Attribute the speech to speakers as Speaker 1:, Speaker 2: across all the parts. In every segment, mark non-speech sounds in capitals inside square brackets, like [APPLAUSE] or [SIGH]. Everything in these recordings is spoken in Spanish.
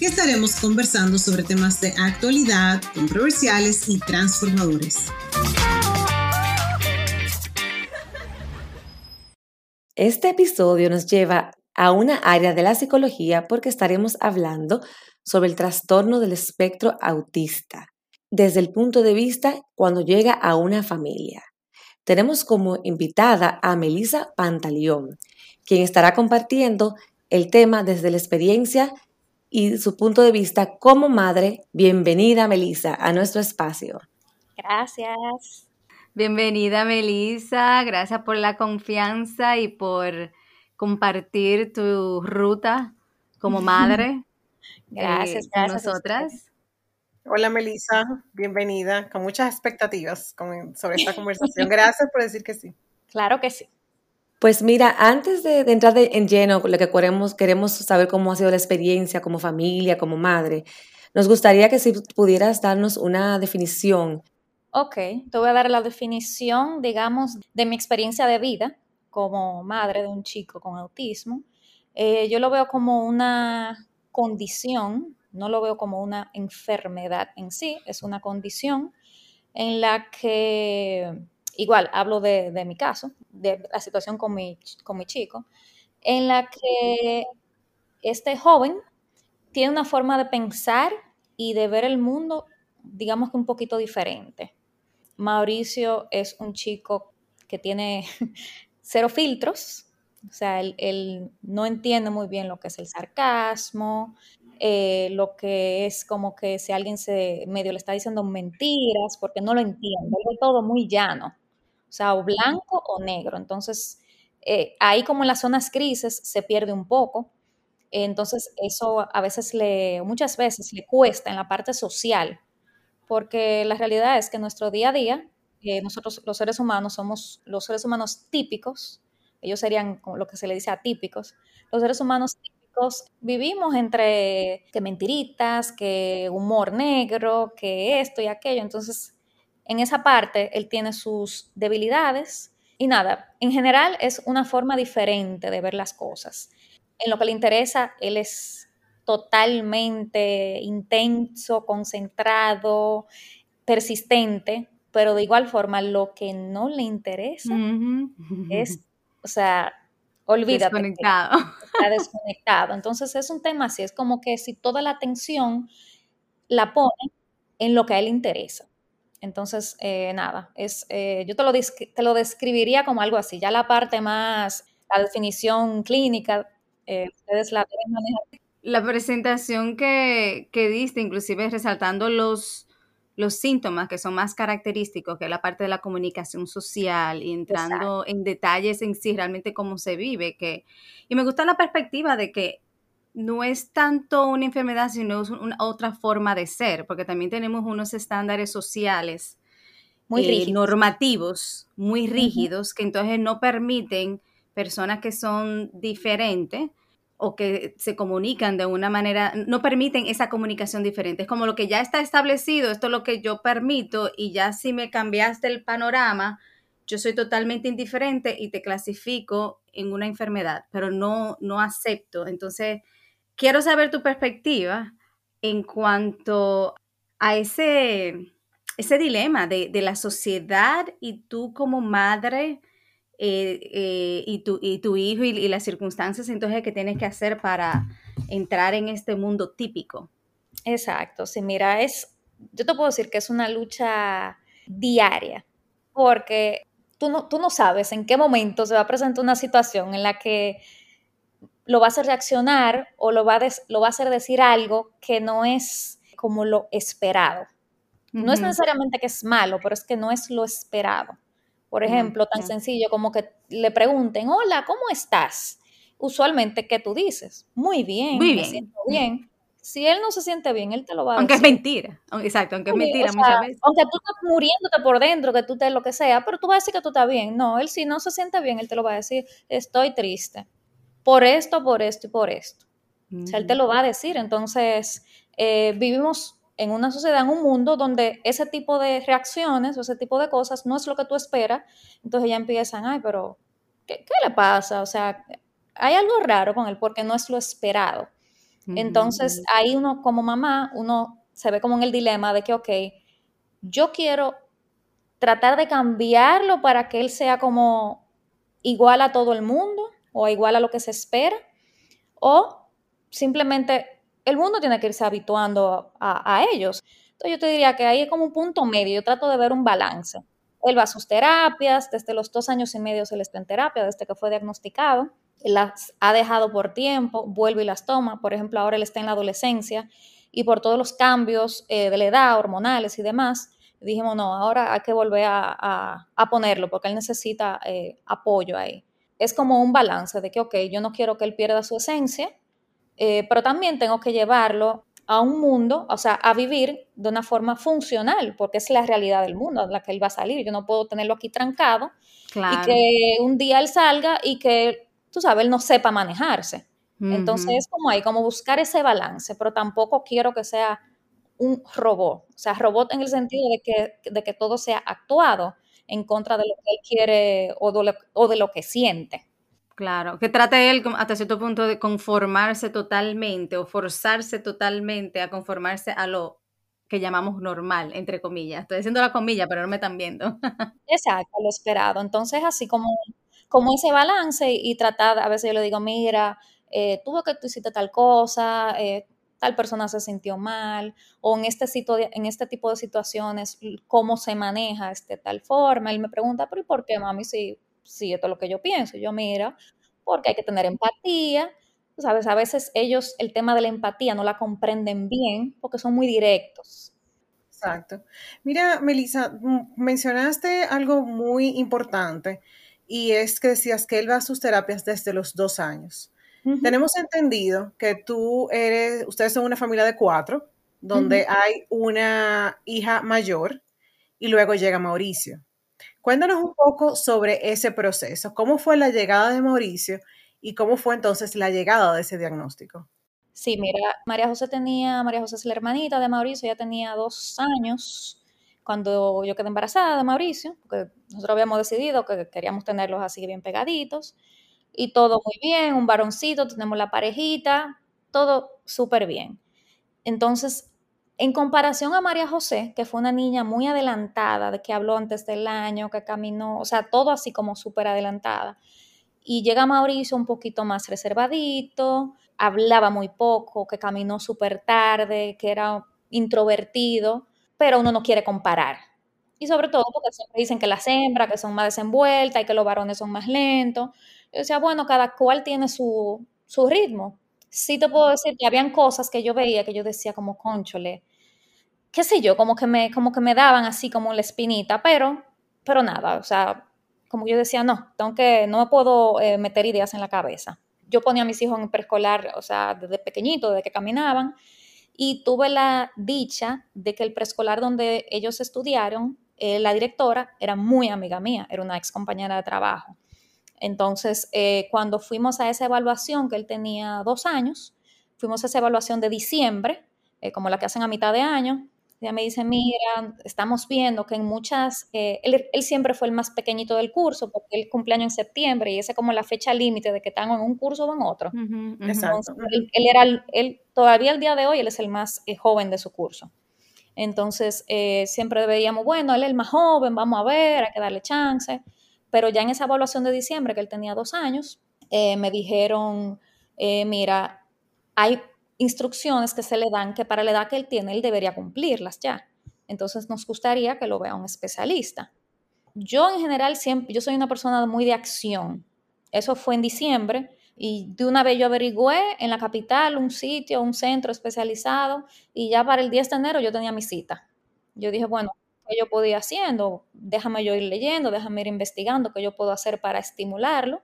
Speaker 1: que estaremos conversando sobre temas de actualidad, controversiales y transformadores.
Speaker 2: Este episodio nos lleva a una área de la psicología porque estaremos hablando sobre el trastorno del espectro autista desde el punto de vista cuando llega a una familia. Tenemos como invitada a Melisa Pantaleón, quien estará compartiendo el tema desde la experiencia y su punto de vista como madre. Bienvenida, Melissa, a nuestro espacio.
Speaker 3: Gracias.
Speaker 4: Bienvenida, Melissa. Gracias por la confianza y por compartir tu ruta como [LAUGHS] madre.
Speaker 3: gracias,
Speaker 4: eh, con nosotras.
Speaker 5: Hola Melissa, bienvenida, con muchas expectativas sobre esta conversación. Gracias por decir que sí.
Speaker 3: Claro que sí.
Speaker 2: Pues mira, antes de, entrar en lleno lo que queremos, queremos saber cómo ha sido la experiencia como familia, como madre, nos gustaría que si pudieras darnos una definición.
Speaker 3: Ok, te voy a dar la definición, digamos, de mi experiencia de vida como madre de un chico con autismo. Eh, yo lo veo como una condición, no lo veo como una enfermedad en sí, es una condición en la que igual hablo de, mi caso, de la situación con mi, con mi chico, en la que este joven tiene una forma de pensar y de ver el mundo, digamos que un poquito diferente. Mauricio es un chico que tiene [LAUGHS] cero filtros, o sea, él, no entiende muy bien lo que es el sarcasmo, eh, lo que es como que si alguien se medio le está diciendo mentiras, porque no lo entiende, es todo muy llano o sea, o blanco o negro. Entonces, eh, ahí como en las zonas grises se pierde un poco. Entonces, eso a veces le, muchas veces le cuesta en la parte social, porque la realidad es que en nuestro día a día, eh, nosotros los seres humanos somos los seres humanos típicos, ellos serían lo que se le dice atípicos, los seres humanos típicos vivimos entre que mentiritas, que humor negro, que esto y aquello, entonces en esa parte él tiene sus debilidades y nada, en general es una forma diferente de ver las cosas. En lo que le interesa, él es totalmente intenso, concentrado, persistente, pero de igual forma lo que no le interesa es, o sea, olvídate.
Speaker 4: Desconectado.
Speaker 3: Está desconectado. Entonces es un tema así, es como que si toda la atención la pone en lo que a él le interesa. Entonces, eh, nada, es, eh, yo te lo, te lo describiría como algo así. Ya la parte más, la definición clínica, eh, ustedes la deben manejar.
Speaker 4: La presentación que, que diste, inclusive resaltando los, los síntomas que son más característicos, que la parte de la comunicación social y entrando en detalles en sí, realmente cómo se vive. Que, y me gusta la perspectiva de que no es tanto una enfermedad, sino es una otra forma de ser, porque también tenemos unos estándares sociales
Speaker 3: muy
Speaker 4: eh, normativos, muy rígidos, que entonces no permiten personas que son diferentes o que se comunican de una manera, no permiten esa comunicación diferente. Es como lo que ya está establecido, esto es lo que yo permito y ya si me cambiaste el panorama, yo soy totalmente indiferente y te clasifico en una enfermedad, pero no, no acepto. Entonces, quiero saber tu perspectiva en cuanto a ese, ese dilema de, la sociedad y tú como madre eh, eh, y, tu, y tu hijo y, las circunstancias entonces que tienes que hacer para entrar en este mundo típico.
Speaker 3: Exacto, sí, mira, es, yo te puedo decir que es una lucha diaria, porque tú no, tú no sabes en qué momento se va a presentar una situación en la que lo va a hacer reaccionar o lo va a, lo va a hacer decir algo que no es como lo esperado. No es necesariamente que es malo, pero es que no es lo esperado. Por ejemplo, tan sencillo como que le pregunten, hola, ¿cómo estás? Usualmente, ¿qué tú dices? Muy bien,
Speaker 4: Muy
Speaker 3: me siento bien. si él no se siente bien, él te lo va a
Speaker 4: Aunque es
Speaker 3: decir.
Speaker 4: mentira. Aunque- Exacto, aunque es mentira muchas
Speaker 3: sea,
Speaker 4: veces.
Speaker 3: Aunque tú estés muriéndote por dentro, que tú te lo que sea, pero tú vas a decir que tú estás bien. No, él si no se siente bien, él te lo va a decir, estoy triste. Por esto, por esto y por esto. O sea, él te lo va a decir. Entonces, eh, vivimos en una sociedad, en un mundo donde ese tipo de reacciones o ese tipo de cosas no es lo que tú esperas. Entonces ya empiezan, ay, pero ¿qué, qué le pasa? O sea, hay algo raro con él porque no es lo esperado. Entonces, ahí uno como mamá, uno se ve como en el dilema de que, ok, yo quiero tratar de cambiarlo para que él sea como igual a todo el mundo o igual a lo que se espera, o simplemente el mundo tiene que irse habituando a, ellos. Entonces yo te diría que ahí es como un punto medio, yo trato de ver un balance. Él va a sus terapias, desde los dos años y medio él está en terapia, desde que fue diagnosticado, las ha dejado por tiempo, vuelve y las toma, por ejemplo, ahora él está en la adolescencia y por todos los cambios eh, de la edad, hormonales y demás, dijimos, no, ahora hay que volver a, a- a ponerlo porque él necesita eh, apoyo ahí. Es como un balance de que, ok, yo no quiero que él pierda su esencia, eh, pero también tengo que llevarlo a un mundo, o sea, a vivir de una forma funcional, porque es la realidad del mundo en la que él va a salir. Yo no puedo tenerlo aquí trancado
Speaker 4: Claro.
Speaker 3: y que un día él salga y que, tú sabes, él no sepa manejarse. Entonces es como ahí, como buscar ese balance, pero tampoco quiero que sea un robot, o sea, robot en el sentido de que, de que todo sea actuado en contra de lo que él quiere o de lo, o de lo que siente.
Speaker 4: Claro, que trate él hasta cierto punto de conformarse totalmente o forzarse totalmente a conformarse a lo que llamamos normal, entre comillas. Estoy diciendo la comilla, pero no me están viendo. [LAUGHS]
Speaker 3: Exacto, lo esperado. Entonces, así como, como ese balance y, y tratar, a veces yo le digo, mira, eh, tuvo que tú hiciste tal cosa, eh, tal persona se sintió mal, o en este, este tipo de situaciones, cómo se maneja este tal forma. Él me pregunta, pero ¿y por qué, mami? Si, si esto es lo que yo pienso. Yo, mira, porque hay que tener empatía. Sabes, a veces ellos el tema de la empatía no la comprenden bien porque son muy directos.
Speaker 5: Exacto. Mira, Melissa, mm, mencionaste algo muy importante y es que decías que él va a sus terapias desde los dos años. Tenemos entendido que tú eres, ustedes son una familia de cuatro, donde hay una hija mayor y luego llega Mauricio. Cuéntanos un poco sobre ese proceso. ¿Cómo fue la llegada de Mauricio y cómo fue entonces la llegada de ese diagnóstico?
Speaker 3: Sí, mira, María José tenía, María José es la hermanita de Mauricio, ella tenía dos años cuando yo quedé embarazada de Mauricio, porque nosotros habíamos decidido que queríamos tenerlos así bien pegaditos, y todo muy bien, un varoncito, tenemos la parejita, todo súper bien. Entonces, en comparación a María José, que fue una niña muy adelantada, de que habló antes del año, que caminó, o sea, todo así como súper adelantada. Y llega Mauricio un poquito más reservadito, hablaba muy poco, que caminó súper tarde, que era introvertido, pero uno no quiere comparar. Y sobre todo porque siempre dicen que las hembras que son más desenvueltas y que los varones son más lentos. Yo decía, bueno, cada cual tiene su, su ritmo. Sí te puedo decir que habían cosas que yo veía que yo decía como, conchole, qué sé yo, como que me, como que me daban así como la espinita, pero, pero nada, o sea, como yo decía, no, tengo que, no me puedo eh, meter ideas en la cabeza. Yo ponía a mis hijos en preescolar, o sea, desde pequeñito, desde que caminaban, y tuve la dicha de que el preescolar donde ellos estudiaron, eh, la directora era muy amiga mía, era una ex compañera de trabajo. Entonces, eh, cuando fuimos a esa evaluación, que él tenía dos años, fuimos a esa evaluación de diciembre, eh, como la que hacen a mitad de año, ella me dice, mira, estamos viendo que en muchas, eh, él, él, siempre fue el más pequeñito del curso, porque él cumpleaños en septiembre y esa es como la fecha límite de que están en un curso o en otro.
Speaker 4: Uh -huh, uh -huh.
Speaker 5: Exacto.
Speaker 3: Entonces, él, él, era, él, todavía el día de hoy, él es el más eh, joven de su curso. Entonces, eh, siempre veíamos, bueno, él es el más joven, vamos a ver, hay que darle chance. Pero ya en esa evaluación de diciembre, que él tenía dos años, eh, me dijeron, eh, mira, hay instrucciones que se le dan que para la edad que él tiene, él debería cumplirlas ya. Entonces nos gustaría que lo vea un especialista. Yo en general siempre, yo soy una persona muy de acción. Eso fue en diciembre y de una vez yo averigüé en la capital un sitio, un centro especializado y ya para el 10 de enero yo tenía mi cita. Yo dije, bueno, ¿qué yo podía haciendo? Déjame yo ir leyendo, déjame ir investigando qué yo puedo hacer para estimularlo.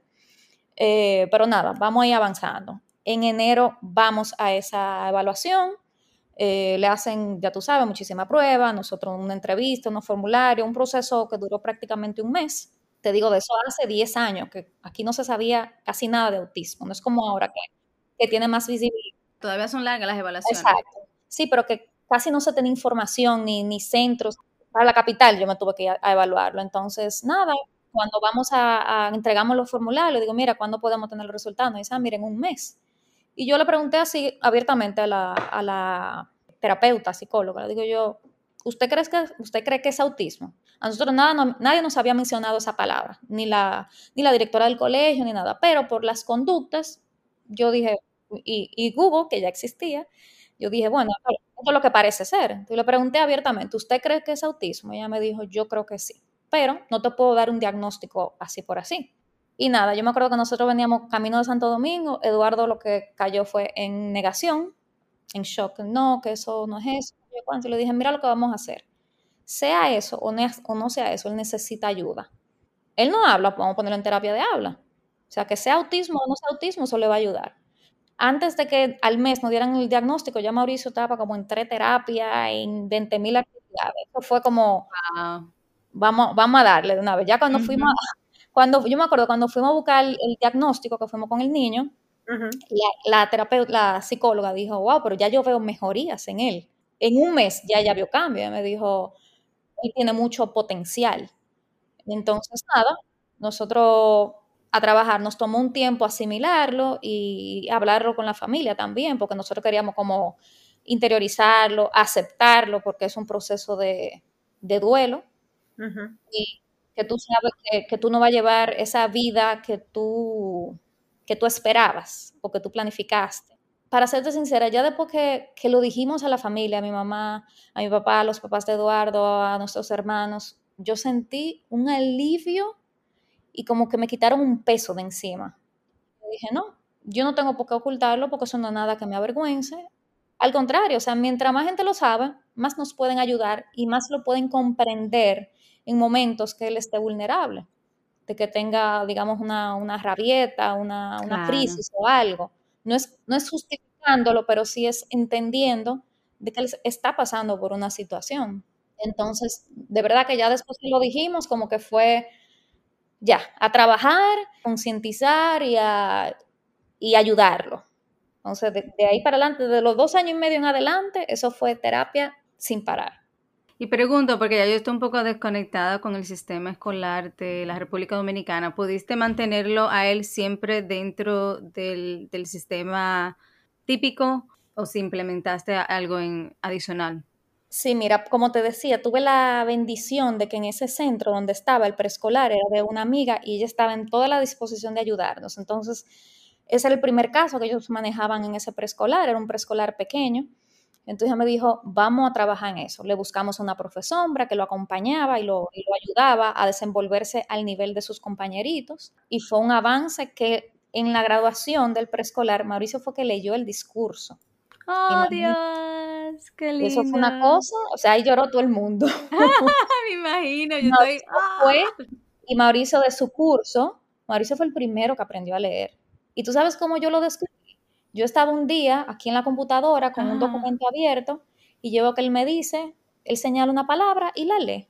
Speaker 3: Eh, pero nada, vamos a ir avanzando. En enero vamos a esa evaluación, eh, le hacen, ya tú sabes, muchísima prueba, nosotros una entrevista, unos formularios, un proceso que duró prácticamente un mes. Te digo, de eso hace 10 años, que aquí no se sabía casi nada de autismo, no es como ahora que, que tiene más visibilidad.
Speaker 4: Todavía son largas las evaluaciones.
Speaker 3: Exacto. Sí, pero que casi no se tenía información ni, ni centros. Para la capital yo me tuve que ir a, a evaluarlo. Entonces, nada, cuando vamos a, a, entregamos los formularios, digo, mira, ¿cuándo podemos tener los resultados? Y dice, ah, miren, un mes. Y yo le pregunté así abiertamente a la, a la terapeuta, psicóloga, le digo yo, ¿usted cree, que, ¿usted cree que es autismo? A nosotros nada, no, nadie nos había mencionado esa palabra, ni la, ni la directora del colegio, ni nada, pero por las conductas, yo dije, y, y Google, que ya existía, yo dije, bueno, esto es lo que parece ser. Yo le pregunté abiertamente, ¿usted cree que es autismo? Ella me dijo, yo creo que sí, pero no te puedo dar un diagnóstico así por así. Y nada, yo me acuerdo que nosotros veníamos camino de Santo Domingo, Eduardo lo que cayó fue en negación, en shock, no, que eso no es eso. Yo le dije, mira lo que vamos a hacer. Sea eso o no sea eso, él necesita ayuda. Él no habla, vamos a ponerlo en terapia de habla. O sea, que sea autismo o no sea autismo, eso le va a ayudar. Antes de que al mes nos dieran el diagnóstico, ya Mauricio estaba como en tres terapias, en 20 mil actividades. Eso fue como, wow. vamos, vamos a darle de una vez. Ya cuando uh -huh. fuimos, cuando, yo me acuerdo cuando fuimos a buscar el, el diagnóstico, que fuimos con el niño, uh -huh. la, la terapeuta, la psicóloga dijo, wow, pero ya yo veo mejorías en él. En un mes ya ya vio cambio. me dijo, él tiene mucho potencial. Entonces, nada, nosotros a trabajar. Nos tomó un tiempo asimilarlo y hablarlo con la familia también, porque nosotros queríamos como interiorizarlo, aceptarlo, porque es un proceso de, de duelo. Uh -huh. Y que tú sabes que, que, tú no vas a llevar esa vida que tú, que tú esperabas o que tú planificaste. Para serte sincera, ya después que, que lo dijimos a la familia, a mi mamá, a mi papá, a los papás de Eduardo, a nuestros hermanos, yo sentí un alivio y como que me quitaron un peso de encima. Dije, no, yo no tengo por qué ocultarlo porque eso no es nada que me avergüence. Al contrario, o sea, mientras más gente lo sabe, más nos pueden ayudar y más lo pueden comprender en momentos que él esté vulnerable, de que tenga, digamos, una, una rabieta, una, una claro. crisis o algo. No es, no es justificándolo, pero sí es entendiendo de que él está pasando por una situación. Entonces, de verdad que ya después que lo dijimos, como que fue ya, a trabajar, concientizar y, a, y ayudarlo. Entonces, de, ahí para adelante, de los dos años y medio en adelante, eso fue terapia sin parar.
Speaker 4: Y pregunto, porque ya yo estoy un poco desconectada con el sistema escolar de la República Dominicana, ¿pudiste mantenerlo a él siempre dentro del, del sistema típico o si implementaste algo en adicional?
Speaker 3: Sí, mira, como te decía, tuve la bendición de que en ese centro donde estaba el preescolar era de una amiga y ella estaba en toda la disposición de ayudarnos. Entonces, ese era el primer caso que ellos manejaban en ese preescolar, era un preescolar pequeño. Entonces ella me dijo, vamos a trabajar en eso. Le buscamos una profesora que lo acompañaba y lo, y lo ayudaba a desenvolverse al nivel de sus compañeritos. Y fue un avance que en la graduación del preescolar, Mauricio fue que leyó el discurso.
Speaker 4: ¡Oh, Dios! ¡Qué lindo!
Speaker 3: Eso fue una cosa, o sea, ahí lloró todo el mundo. [LAUGHS]
Speaker 4: Me imagino, yo Mauricio estoy...
Speaker 3: Fue, y Mauricio de su curso, Mauricio fue el primero que aprendió a leer. Y tú sabes cómo yo lo descubrí. Yo estaba un día aquí en la computadora con ah. un documento abierto y veo que él me dice, él señala una palabra y la lee.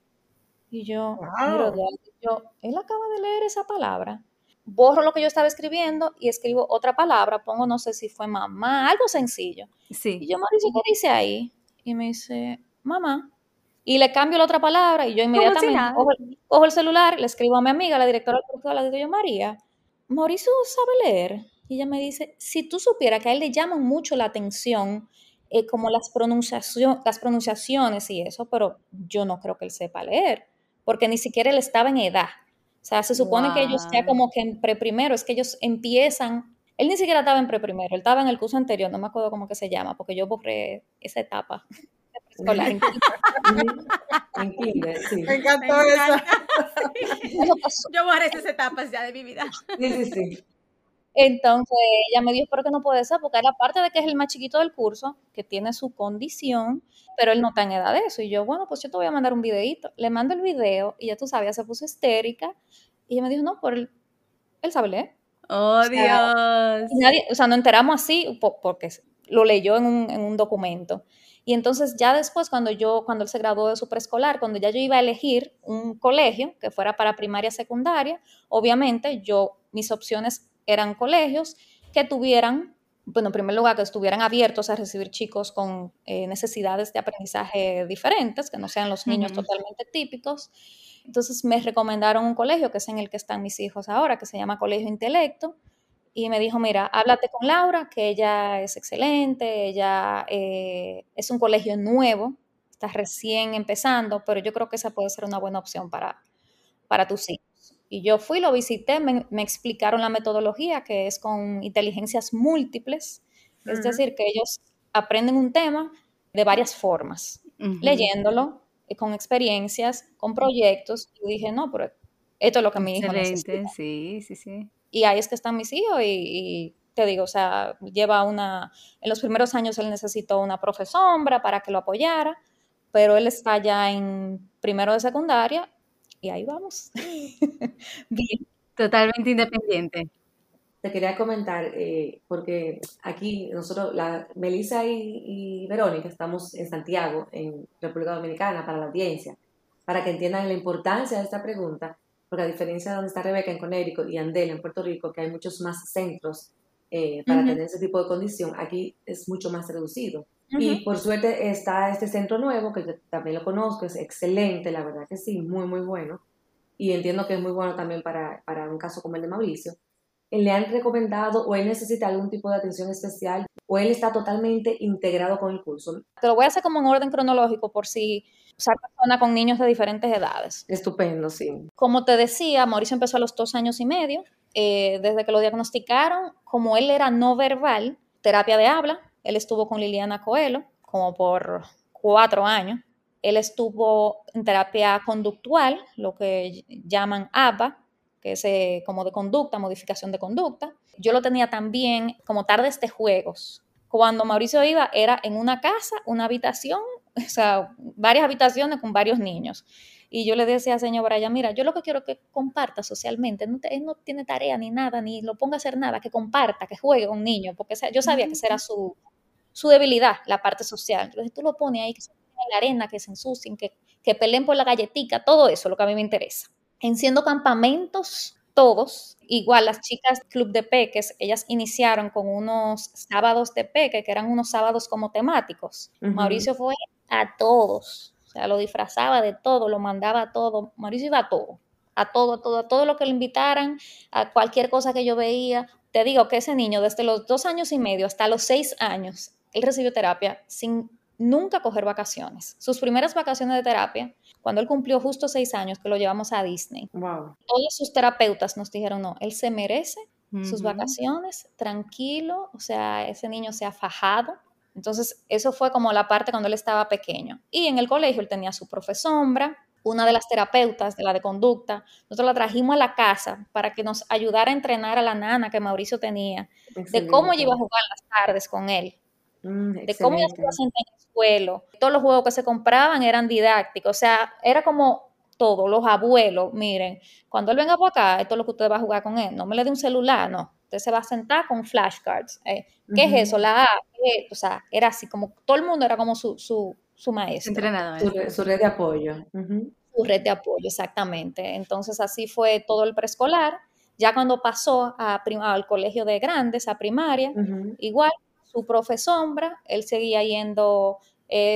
Speaker 3: Y yo, wow. miro, yo, él acaba de leer esa palabra borro lo que yo estaba escribiendo y escribo otra palabra, pongo no sé si fue mamá, algo sencillo.
Speaker 4: Sí.
Speaker 3: Y yo, Mauricio, ¿qué dice ahí? Y me dice, mamá. Y le cambio la otra palabra y yo inmediatamente si cojo, cojo, el celular, le escribo a mi amiga, la directora del le digo yo, María, Mauricio sabe leer. Y ella me dice, si tú supieras que a él le llaman mucho la atención eh, como las, pronunciación, las pronunciaciones y eso, pero yo no creo que él sepa leer, porque ni siquiera él estaba en edad. O sea, se supone wow. que ellos ya como que en preprimero, es que ellos empiezan, él ni siquiera estaba en preprimero, él estaba en el curso anterior, no me acuerdo cómo que se llama, porque yo borré esa etapa. [LAUGHS] escolar. [LAUGHS]
Speaker 5: en kinder, sí. Me encantó eso. [LAUGHS]
Speaker 4: Yo borré esas etapas ya de mi vida.
Speaker 5: Sí, sí, sí.
Speaker 3: Entonces ella me dijo, pero que no puede ser, porque era parte de que es el más chiquito del curso, que tiene su condición, pero él no está en edad de eso. Y yo, bueno, pues yo te voy a mandar un videito. Le mando el video y ya tú sabes, se puso histérica. Y ella me dijo, no, por él, él sabe leer.
Speaker 4: Oh, Dios.
Speaker 3: Nadie, o sea, nos enteramos así porque lo leyó en un, en un documento. Y entonces ya después, cuando yo, cuando él se graduó de su preescolar, cuando ya yo iba a elegir un colegio que fuera para primaria secundaria, obviamente yo, mis opciones eran colegios que tuvieran, bueno, en primer lugar, que estuvieran abiertos a recibir chicos con eh, necesidades de aprendizaje diferentes, que no sean los niños totalmente típicos. Entonces me recomendaron un colegio que es en el que están mis hijos ahora, que se llama Colegio Intelecto, y me dijo, mira, háblate con Laura, que ella es excelente, ella eh, es un colegio nuevo, está recién empezando, pero yo creo que esa puede ser una buena opción para, para tus hijos. Y yo fui, lo visité, me, explicaron la metodología, que es con inteligencias múltiples, es decir, que ellos aprenden un tema de varias formas, leyéndolo, eh, con experiencias, con proyectos, y dije, no, pero esto es lo que mi hijo necesita.
Speaker 4: sí, sí, sí.
Speaker 3: Y ahí es que están mis hijos y, te digo, o sea, lleva una, en los primeros años él necesitó una profesora para que lo apoyara, pero él está ya en primero de secundaria y ahí vamos. [LAUGHS]
Speaker 4: Bien. Totalmente independiente.
Speaker 2: Te quería comentar, eh, porque aquí nosotros, la, Melissa y, y, Verónica, estamos en Santiago, en República Dominicana, para la audiencia, para que entiendan la importancia de esta pregunta porque a diferencia de donde está Rebeca en Connecticut y Andel en Puerto Rico, que hay muchos más centros eh, para tener ese tipo de condición, aquí es mucho más reducido. Y por suerte está este centro nuevo, que yo también lo conozco, es excelente, la verdad que sí, muy, muy bueno. Y entiendo que es muy bueno también para, para un caso como el de Mauricio. ¿Le han recomendado o él necesita algún tipo de atención especial o él está totalmente integrado con el curso?
Speaker 3: Te lo voy a hacer como en orden cronológico por si usar persona con niños de diferentes edades.
Speaker 2: Estupendo, sí.
Speaker 3: Como te decía, Mauricio empezó a los dos años y medio. Eh, desde que lo diagnosticaron, como él era no verbal, terapia de habla, él estuvo con Liliana Coelho como por cuatro años. Él estuvo en terapia conductual, lo que llaman ABA, que es eh, como de conducta, modificación de conducta. Yo lo tenía también como tardes de juegos. Cuando Mauricio iba, era en una casa, una habitación [LAUGHS] o sea, varias habitaciones con varios niños. Y yo le decía a señor Brian, mira, yo lo que quiero que comparta socialmente, no, él no tiene tarea ni nada, ni lo ponga a hacer nada, que comparta, que juegue con un niño, porque yo sabía que esa era su, su debilidad, la parte social. Entonces tú lo pones ahí, que se en la arena, que se ensucien, que, que peleen por la galletica, todo eso, lo que a mí me interesa. Enciendo campamentos, todos, igual las chicas Club de Peques, ellas iniciaron con unos sábados de peque, que eran unos sábados como temáticos. Mauricio fue a todos. O sea, lo disfrazaba de todo, lo mandaba a todo. Mauricio iba a todo, a todo, a todo, a todo lo que le invitaran, a cualquier cosa que yo veía. Te digo que ese niño, desde los dos años y medio hasta los seis años, él recibió terapia sin nunca coger vacaciones. Sus primeras vacaciones de terapia, cuando él cumplió justo seis años, que lo llevamos a Disney. Todos sus terapeutas nos dijeron, no, él se merece sus vacaciones, tranquilo, o sea, ese niño se ha fajado, entonces, eso fue como la parte cuando él estaba pequeño. Y en el colegio él tenía su profesombra, una de las terapeutas de la de conducta. Nosotros la trajimos a la casa para que nos ayudara a entrenar a la nana que Mauricio tenía, de cómo iba a jugar las tardes con él, mm, de cómo iba a sentar en el suelo. Todos los juegos que se compraban eran didácticos, o sea, era como todo, los abuelos, miren, cuando él venga por acá, esto es lo que usted va a jugar con él, no me le dé un celular, no, usted se va a sentar con flashcards. Eh, ¿Qué es eso? La A, o sea, era así como todo el mundo era como su, su, su maestro.
Speaker 2: Entrenador. Su, red de apoyo.
Speaker 3: Su red de apoyo, exactamente. Entonces así fue todo el preescolar. Ya cuando pasó a al colegio de grandes, a primaria, igual su profesombra, él seguía yendo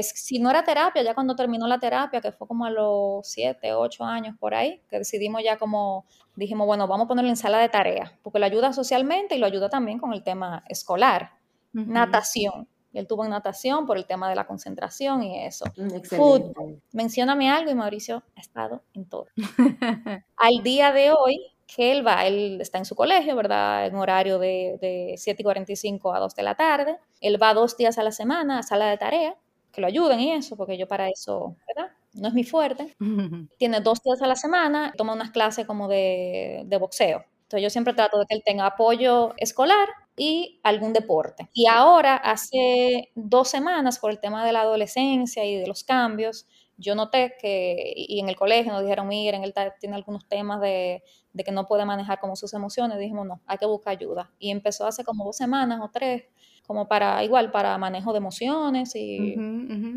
Speaker 3: si no era terapia, ya cuando terminó la terapia, que fue como a los 7, 8 años por ahí, que decidimos ya como, dijimos, bueno, vamos a ponerle en sala de tarea, porque lo ayuda socialmente y lo ayuda también con el tema escolar. Natación. Él tuvo en natación por el tema de la concentración y eso.
Speaker 2: Mm, Fútbol.
Speaker 3: Mencióname algo y Mauricio ha estado en todo. [LAUGHS] Al día de hoy, que él va, él está en su colegio, ¿verdad? En horario de, de 7 y 45 a 2 de la tarde. Él va dos días a la semana a sala de tarea que lo ayuden y eso, porque yo para eso, ¿verdad? No es mi fuerte. [LAUGHS] Tiene dos días a la semana, toma unas clases como de, de boxeo. Entonces yo siempre trato de que él tenga apoyo escolar y algún deporte. Y ahora, hace dos semanas, por el tema de la adolescencia y de los cambios, yo noté que, y en el colegio nos dijeron, miren, él tiene algunos temas de, que no puede manejar como sus emociones, dijimos, no, hay que buscar ayuda. Y empezó hace como dos semanas o tres, como para, igual, para manejo de emociones y...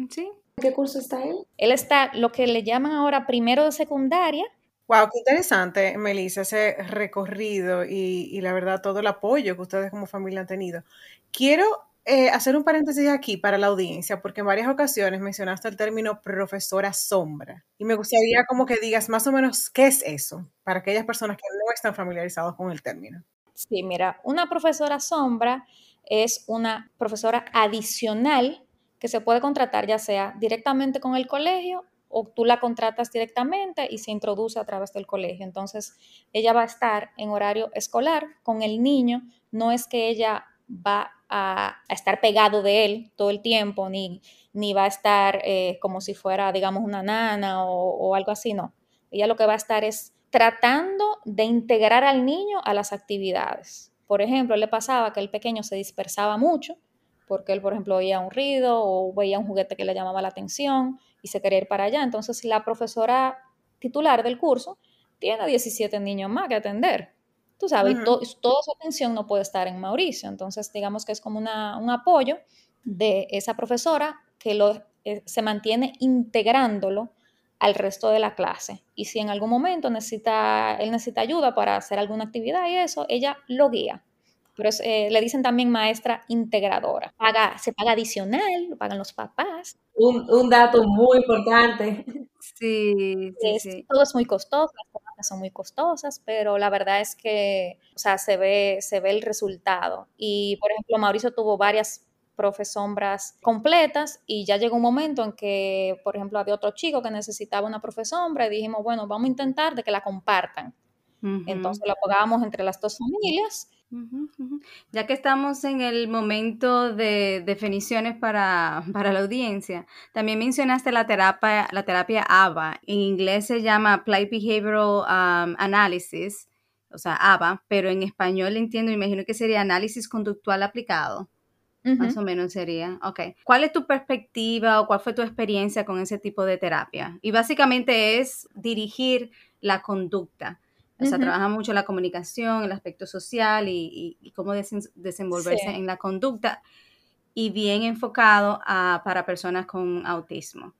Speaker 4: ¿Sí?
Speaker 2: ¿Qué curso está él?
Speaker 3: Él está, lo que le llaman ahora primero de secundaria.
Speaker 5: Wow, qué interesante, Melissa, ese recorrido y, y la verdad todo el apoyo que ustedes como familia han tenido. Quiero eh, hacer un paréntesis aquí para la audiencia, porque en varias ocasiones mencionaste el término profesora sombra. Y me gustaría como que digas más o menos qué es eso, para aquellas personas que no están familiarizados con el término.
Speaker 3: Sí, mira, una profesora sombra es una profesora adicional que se puede contratar ya sea directamente con el colegio o tú la contratas directamente y se introduce a través del colegio. Entonces, ella va a estar en horario escolar con el niño, no es que ella va a, estar pegado de él todo el tiempo, ni, ni va a estar eh, como si fuera, digamos, una nana o, algo así, no. Ella lo que va a estar es tratando de integrar al niño a las actividades. Por ejemplo, le pasaba que el pequeño se dispersaba mucho, porque él, por ejemplo, oía un ruido o veía un juguete que le llamaba la atención y se quería ir para allá. Entonces, la profesora titular del curso tiene 17 niños más que atender tú sabes, toda su atención no puede estar en Mauricio. Entonces, digamos que es como una, un apoyo de esa profesora que lo, eh, se mantiene integrándolo al resto de la clase. Y si en algún momento necesita, él necesita ayuda para hacer alguna actividad y eso, ella lo guía. Pero eh, le dicen también maestra integradora. Paga, se paga adicional, lo pagan los papás.
Speaker 2: Un, un dato muy importante. [LAUGHS]
Speaker 4: Sí, sí, sí.
Speaker 3: Todo es muy costoso, son muy costosas, pero la verdad es que, o sea, se ve, se ve el resultado. Y, por ejemplo, Mauricio tuvo varias profesombras completas y ya llegó un momento en que, por ejemplo, había otro chico que necesitaba una profesombra y dijimos, bueno, vamos a intentar de que la compartan. Entonces la pagamos entre las dos familias
Speaker 4: ya que estamos en el momento de definiciones [LAUGHS] para, la audiencia, también mencionaste la terapia, la terapia ABA. En inglés se llama Applied Behavioral um, Analysis, o sea, ABA, pero en español entiendo, imagino que sería análisis conductual aplicado. Más o menos sería. Ok. ¿Cuál es tu perspectiva o cuál fue tu experiencia con ese tipo de terapia? Y básicamente es dirigir la conducta. O sea, trabaja mucho la comunicación, el aspecto social y, cómo desenvolverse en la conducta y bien enfocado a, para personas con autismo.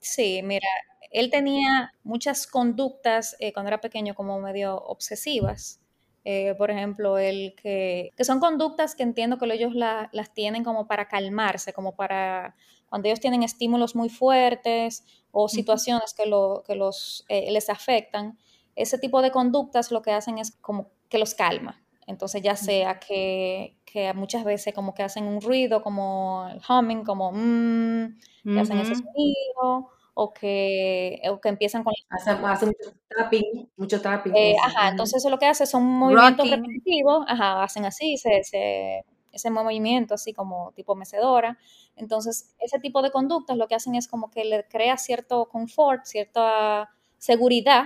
Speaker 3: Sí, mira, él tenía muchas conductas eh, cuando era pequeño como medio obsesivas. Eh, por ejemplo, el que, que, son conductas que entiendo que ellos las tienen como para calmarse, como para cuando ellos tienen estímulos muy fuertes o situaciones que, lo, que los, eh, les afectan ese tipo de conductas lo que hacen es como que los calma. Entonces ya sea que, muchas veces como que hacen un ruido como el humming, como mmm, que hacen ese sonido, o que, que empiezan con...
Speaker 2: Hacen, mucho tapping, mucho tapping.
Speaker 3: Eh, ajá, entonces eso lo que hace son movimientos repetitivos, ajá, hacen así, ese movimiento así como tipo mecedora. Entonces, ese tipo de conductas lo que hacen es como que le crea cierto confort, cierta seguridad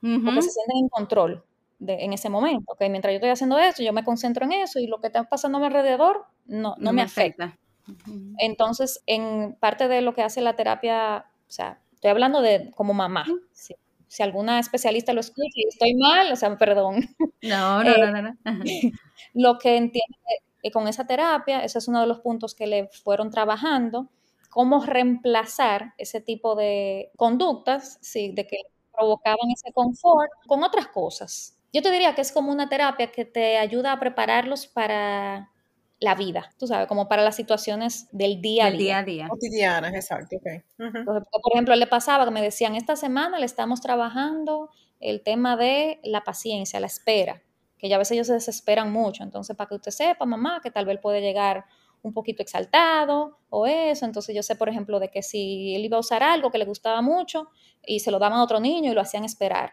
Speaker 3: porque se sienten en control de, en ese momento. que Mientras yo estoy haciendo eso, yo me concentro en eso y lo que está pasando a mi alrededor no, no, me, afecta. Entonces, en parte de lo que hace la terapia, o sea, estoy hablando de como mamá. Si alguna especialista lo escucha y estoy mal, o sea, perdón.
Speaker 4: No, no, [LAUGHS] no, no. [LAUGHS]
Speaker 3: Lo que entiende con esa terapia, ese es uno de los puntos que le fueron trabajando, cómo reemplazar ese tipo de conductas, sí, de que provocaban ese confort con otras cosas. Yo te diría que es como una terapia que te ayuda a prepararlos para la vida, tú sabes, como para las situaciones del día a día.
Speaker 4: día, a día.
Speaker 5: Cotidianas, exacto.
Speaker 3: por ejemplo, le pasaba que me decían, esta semana le estamos trabajando el tema de la paciencia, la espera, que ya a veces ellos se desesperan mucho. Entonces, para que usted sepa, mamá, que tal vez puede llegar un poquito exaltado o eso. Entonces yo sé, por ejemplo, de que si él iba a usar algo que le gustaba mucho y se lo daban a otro niño y lo hacían esperar.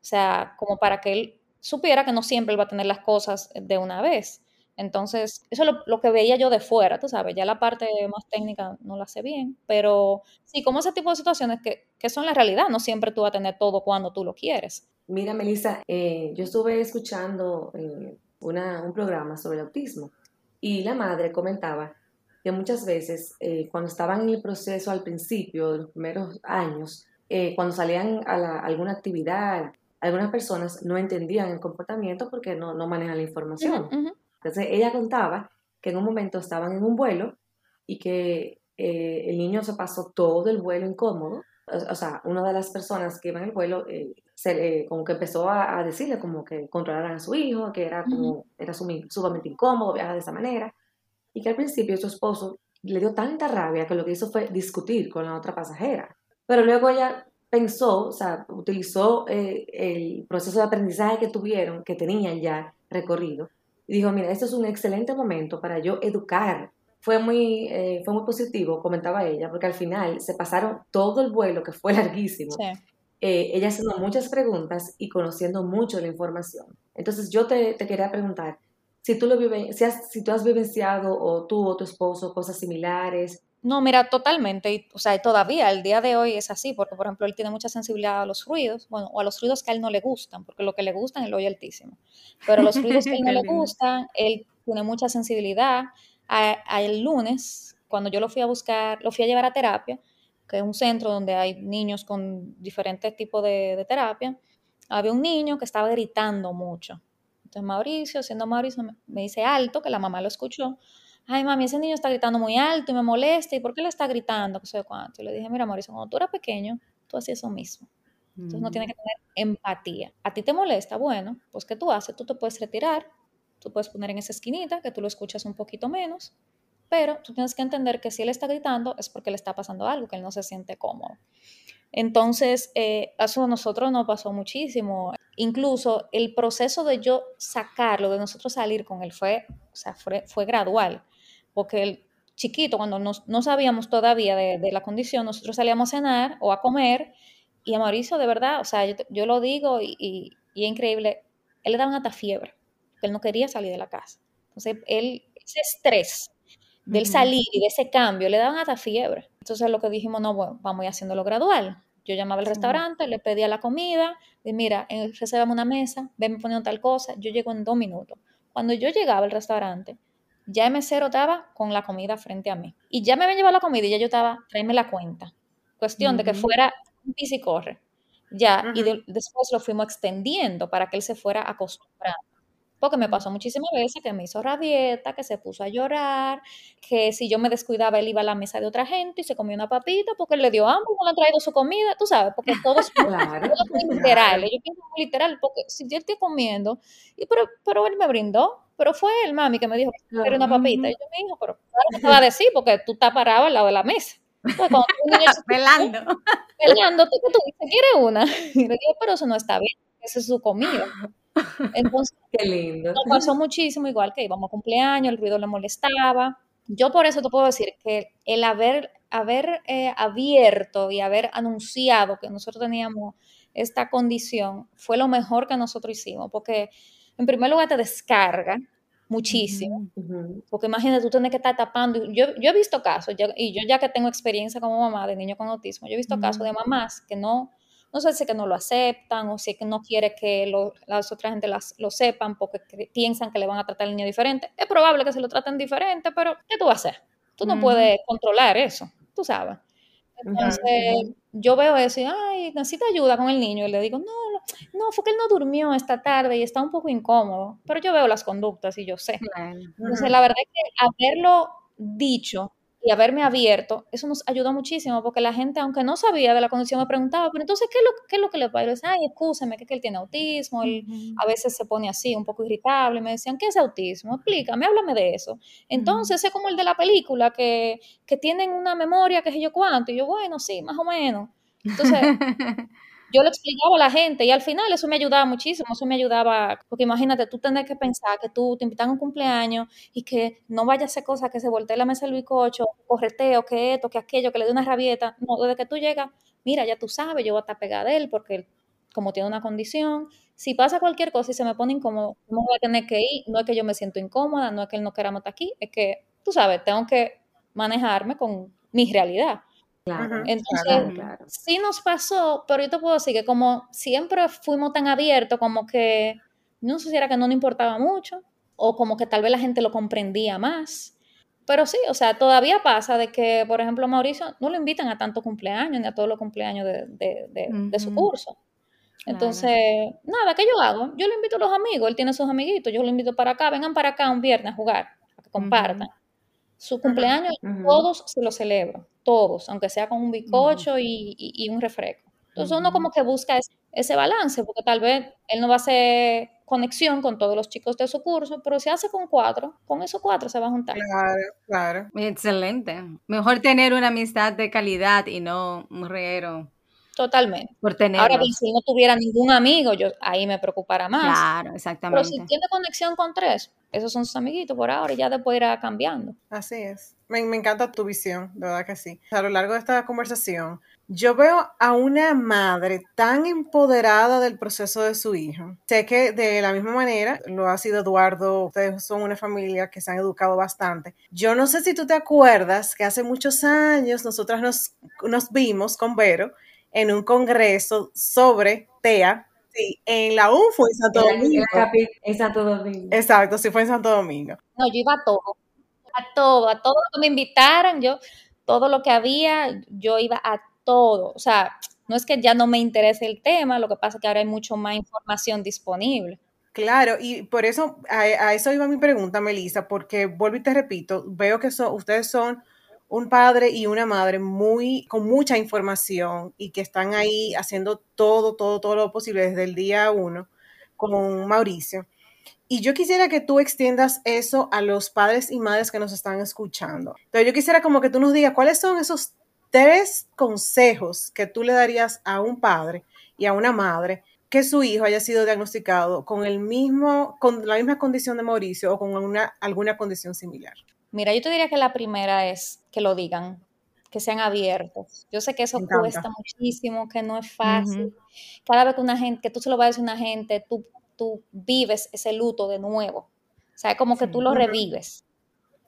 Speaker 3: O sea, como para que él supiera que no siempre él va a tener las cosas de una vez. Entonces, eso es lo, que veía yo de fuera, tú sabes, ya la parte más técnica no la sé bien, pero sí, como ese tipo de situaciones que, que son la realidad, no siempre tú vas a tener todo cuando tú lo quieres.
Speaker 2: Mira, Melissa, eh, yo estuve escuchando eh, una, un programa sobre el autismo y la madre comentaba que muchas veces eh, cuando estaban en el proceso al principio, de los primeros años, eh, cuando salían a, alguna actividad, algunas personas no entendían el comportamiento porque no, no manejan la información. Entonces ella contaba que en un momento estaban en un vuelo y que eh, el niño se pasó todo el vuelo incómodo. O, sea, una de las personas que iba en el vuelo eh, se, como que empezó a, decirle como que controlaran a su hijo, que era como, era sumamente incómodo viajar de esa manera. Y que al principio su esposo le dio tanta rabia que lo que hizo fue discutir con la otra pasajera. Pero luego ella pensó, o sea, utilizó eh, el proceso de aprendizaje que tuvieron, que tenían ya recorrido, y dijo, mira, este es un excelente momento para yo educar. Fue muy, eh, fue muy positivo, comentaba ella, porque al final se pasaron todo el vuelo, que fue [LAUGHS] larguísimo, eh, ella haciendo muchas preguntas y conociendo mucho la información. Entonces yo te, te quería preguntar, si tú, lo vive, si, has, si tú has vivenciado o tú o tu esposo cosas similares,
Speaker 3: no, mira, totalmente. o sea, todavía el día de hoy es así, porque por ejemplo él tiene mucha sensibilidad a los ruidos, bueno, o a los ruidos que a él no le gustan, porque lo que le gustan el oye altísimo. Pero los ruidos que a él no le [LAUGHS] gustan, él tiene mucha sensibilidad. A, el lunes, cuando yo lo fui a buscar, lo fui a llevar a terapia, que es un centro donde hay niños con diferentes tipos de, de terapia, había un niño que estaba gritando mucho. Entonces Mauricio, siendo Mauricio, me dice alto, que la mamá lo escuchó ay mami, ese niño está gritando muy alto y me molesta, ¿y por qué le está gritando? ¿Qué sé cuánto? Y le dije, mira Mauricio, cuando tú eras pequeño, tú hacías eso mismo. Entonces no tienes que tener empatía. ¿A ti te molesta? Bueno, pues ¿qué tú haces? Tú te puedes retirar, tú puedes poner en esa esquinita, que tú lo escuchas un poquito menos, pero tú tienes que entender que si él está gritando es porque le está pasando algo, que él no se siente cómodo. Entonces, eh, eso a nosotros nos pasó muchísimo. Incluso el proceso de yo sacarlo, de nosotros salir con él, fue, o sea, fue, fue gradual porque el chiquito, cuando no sabíamos todavía de, la condición, nosotros salíamos a cenar o a comer y a Mauricio, de verdad, o sea, yo, lo digo y, es increíble, él le daba una fiebre, él no quería salir de la casa. Entonces, él, ese estrés del salir y de ese cambio, le daban hasta fiebre. Entonces, lo que dijimos, no, bueno, vamos a ir haciéndolo gradual. Yo llamaba al restaurante, le pedía la comida, y mira, reservamos una mesa, ven poniendo tal cosa, yo llego en dos minutos. Cuando yo llegaba al restaurante, ya el mesero estaba con la comida frente a mí. Y ya me habían llevado la comida y ya yo estaba, tráeme la cuenta. Cuestión de que fuera un pis y corre. Ya, y después lo fuimos extendiendo para que él se fuera acostumbrando. Porque me pasó muchísimas veces que me hizo rabieta, que se puso a llorar, que si yo me descuidaba, él iba a la mesa de otra gente y se comía una papita porque él le dio hambre, no le han traído su comida, tú sabes, porque todo es, [LAUGHS] muy literal. Yo pienso muy literal, porque si yo estoy comiendo, y pero, pero él me brindó, pero fue el mami que me dijo que una papita. Y yo me dijo, pero no te va a decir porque tú estás parado al lado de la mesa.
Speaker 4: Entonces, pelando.
Speaker 3: Pelando, tú, [LAUGHS] tú dices, ¿quieres una? [LAUGHS] Y le dije, pero eso no está bien, esa es su comida. Entonces, [LAUGHS]
Speaker 2: Qué lindo.
Speaker 3: Nos pasó muchísimo, igual que íbamos a cumpleaños, el ruido le molestaba. Yo por eso te puedo decir que el haber, haber eh, abierto y haber anunciado que nosotros teníamos esta condición fue lo mejor que nosotros hicimos, porque en primer lugar te descarga muchísimo, porque imagínate tú tienes que estar tapando, yo, yo he visto casos, y yo ya que tengo experiencia como mamá de niño con autismo, yo he visto casos de mamás que no, no sé si que no lo aceptan o si que no quiere que las otras gente las, lo sepan porque piensan que le van a tratar al niño diferente. Es probable que se lo traten diferente, pero ¿qué tú vas a hacer? Tú no puedes controlar eso, tú sabes. Entonces, yo veo eso y, ay, necesita ayuda con el niño. Y le digo, no, no, fue que él no durmió esta tarde y está un poco incómodo. Pero yo veo las conductas y yo sé. Entonces, la verdad es que haberlo dicho y haberme abierto, eso nos ayudó muchísimo porque la gente, aunque no sabía de la condición, me preguntaba, pero entonces, ¿qué es lo, qué es lo que le pasa? Y yo decía, ay, escúchame, que, que él tiene autismo, él a veces se pone así, un poco irritable. Y me decían, ¿qué es autismo? Explícame, háblame de eso. Entonces, es como el de la película, que, que tienen una memoria, que sé yo cuánto. Y yo, bueno, sí, más o menos. Entonces, [LAUGHS] yo le explicaba a la gente y al final eso me ayudaba muchísimo, eso me ayudaba, porque imagínate, tú tener que pensar que tú te invitan a un cumpleaños y que no vaya a hacer cosas, que se voltee la mesa del bicocho, correteo, que esto, que aquello, que le dé una rabieta, no, desde que tú llegas, mira, ya tú sabes, yo voy a estar pegada de él porque como tiene una condición, si pasa cualquier cosa y se me pone incómodo, no voy a tener que ir, no es que yo me siento incómoda, no es que él no quiera estar aquí, es que, tú sabes, tengo que manejarme con mi realidad.
Speaker 2: Claro,
Speaker 3: Entonces, sí nos pasó, pero yo te puedo decir que como siempre fuimos tan abiertos, como que no sé si era que no nos importaba mucho, o como que tal vez la gente lo comprendía más, Pero sí, o sea, todavía pasa de que, por ejemplo, Mauricio no lo invitan a tantos cumpleaños ni a todos los cumpleaños de, de, de, de su curso. Entonces, nada, ¿qué yo hago? Yo le invito a los amigos, él tiene sus amiguitos, yo lo invito para acá, vengan para acá un viernes a jugar, a que compartan. Su cumpleaños, todos se lo celebro, todos, aunque sea con un bizcocho y, y- y un refresco. Entonces uno como que busca ese, ese balance, porque tal vez él no va a hacer conexión con todos los chicos de su curso, pero si hace con cuatro, con esos cuatro se va a juntar.
Speaker 5: Claro, claro.
Speaker 4: Excelente. Mejor tener una amistad de calidad y no un reguero
Speaker 3: Totalmente.
Speaker 4: por
Speaker 3: Ahora
Speaker 4: tenerlos.
Speaker 3: bien, si no tuviera ningún amigo, yo ahí me preocupara más.
Speaker 4: Claro,
Speaker 3: Pero
Speaker 4: exactamente.
Speaker 3: si tiene conexión con tres, esos son sus amiguitos por ahora y ya después irá cambiando.
Speaker 5: Así es. Me, me encanta tu visión, de verdad que sí. A lo largo de esta conversación, yo veo a una madre tan empoderada del proceso de su hijo. Sé que de la misma manera lo ha sido Eduardo, ustedes son una familia que se han educado bastante. Yo no sé si tú te acuerdas que hace muchos años nosotras nos, nos vimos con Vero en un congreso sobre TEA. Sí, en la UNFO en Santo
Speaker 2: En la- en la
Speaker 5: Domingo.
Speaker 2: en Santo Domingo.
Speaker 5: Exacto, sí fue en Santo Domingo.
Speaker 3: No, yo iba a todo, a todo, a todo lo que me invitaran, yo, todo lo que había, yo iba a todo. O sea, no es que ya no me interese el tema, lo que pasa es que ahora hay mucho más información disponible.
Speaker 5: Claro, y por eso, a, a eso iba mi pregunta, Melissa, porque vuelvo y te repito, veo que son, ustedes son un padre y una madre muy, con mucha información y que están ahí haciendo todo, todo, todo lo posible desde el día uno con Mauricio. Y yo quisiera que tú extiendas eso a los padres y madres que nos están escuchando. Entonces, yo quisiera como que tú nos digas cuáles son esos tres consejos que tú le darías a un padre y a una madre que su hijo haya sido diagnosticado con el mismo, con la misma condición de Mauricio o con alguna, alguna condición similar.
Speaker 3: Mira, yo te diría que la primera es que lo digan, que sean abiertos. Yo sé que eso cuesta muchísimo, que no es fácil. Cada vez que una gente, que tú se lo vas a decir a una gente, tú, tú vives ese luto de nuevo. O sea, es como que tú lo revives.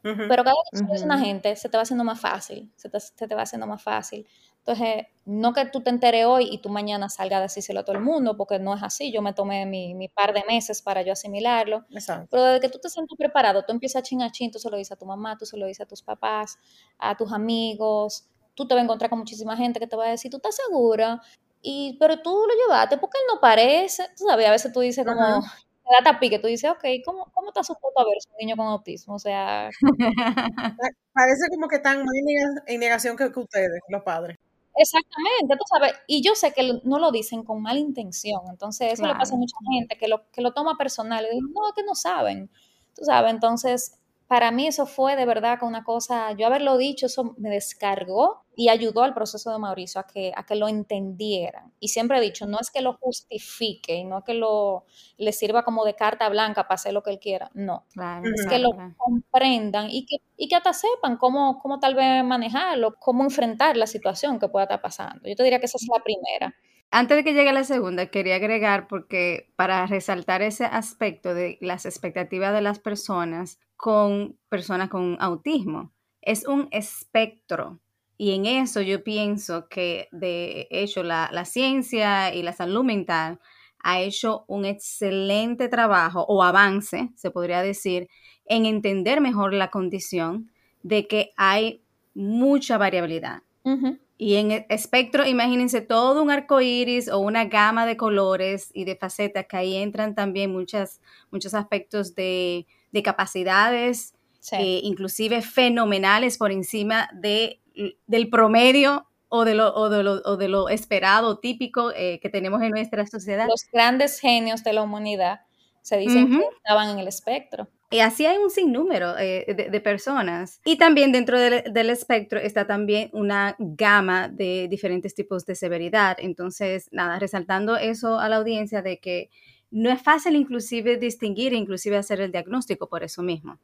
Speaker 3: Pero cada vez que a una gente, se te va haciendo más fácil, se te, se te va haciendo más fácil. Entonces, no que tú te enteres hoy y tú mañana salgas a decírselo a todo el mundo, porque no es así. Yo me tomé mi, mi par de meses para yo asimilarlo.
Speaker 5: Exacto.
Speaker 3: Pero desde que tú te sientes preparado, tú empiezas a chin a chin, tú se lo dices a tu mamá, tú se lo dices a tus papás, a tus amigos, tú te vas a encontrar con muchísima gente que te va a decir, ¿tú estás segura? Y, pero tú lo llevaste porque él no parece, tú sabes, a veces tú dices como, te da tapique, tú dices, ok, ¿cómo, cómo está supuesto a verse un niño con autismo? O sea, [LAUGHS]
Speaker 5: Parece como que están más en nega- en negación que, que ustedes, los padres.
Speaker 3: Exactamente, tú sabes, y yo sé que no lo dicen con mala intención, entonces eso le pasa a
Speaker 4: Claro.
Speaker 3: mucha gente que lo, que lo toma personal y dice, no, es que no saben, tú sabes, entonces para mí eso fue de verdad que una cosa, yo haberlo dicho, eso me descargó y ayudó al proceso de Mauricio a que, a que lo entendieran. Y siempre he dicho, no es que lo justifique y no es que lo, le sirva como de carta blanca para hacer lo que él quiera, no,
Speaker 4: Claro,
Speaker 3: es que lo
Speaker 4: claro.
Speaker 3: comprendan y que, y que hasta sepan cómo, cómo tal vez manejarlo, cómo enfrentar la situación que pueda estar pasando. Yo te diría que esa es la primera.
Speaker 4: Antes de que llegue la segunda, quería agregar, porque para resaltar ese aspecto de las expectativas de las personas con personas con autismo, es un espectro. Y en eso yo pienso que de hecho la, la ciencia y la salud mental ha hecho un excelente trabajo o avance, se podría decir, en entender mejor la condición de que hay mucha variabilidad.
Speaker 3: Ujú.
Speaker 4: Y en el espectro, imagínense todo un arco iris o una gama de colores y de facetas, que ahí entran también muchas, muchos aspectos de, de capacidades,
Speaker 3: Sí.
Speaker 4: eh, inclusive fenomenales por encima de, del promedio o de lo, o de lo, o de lo esperado, típico eh, que tenemos en nuestra sociedad.
Speaker 3: Los grandes genios de la humanidad se dicen que estaban en el espectro.
Speaker 4: Y así hay un sinnúmero eh, de, personas. Y también dentro del, del espectro está también una gama de diferentes tipos de severidad. Entonces, nada, resaltando eso a la audiencia de que no es fácil inclusive distinguir, inclusive hacer el diagnóstico por eso mismo.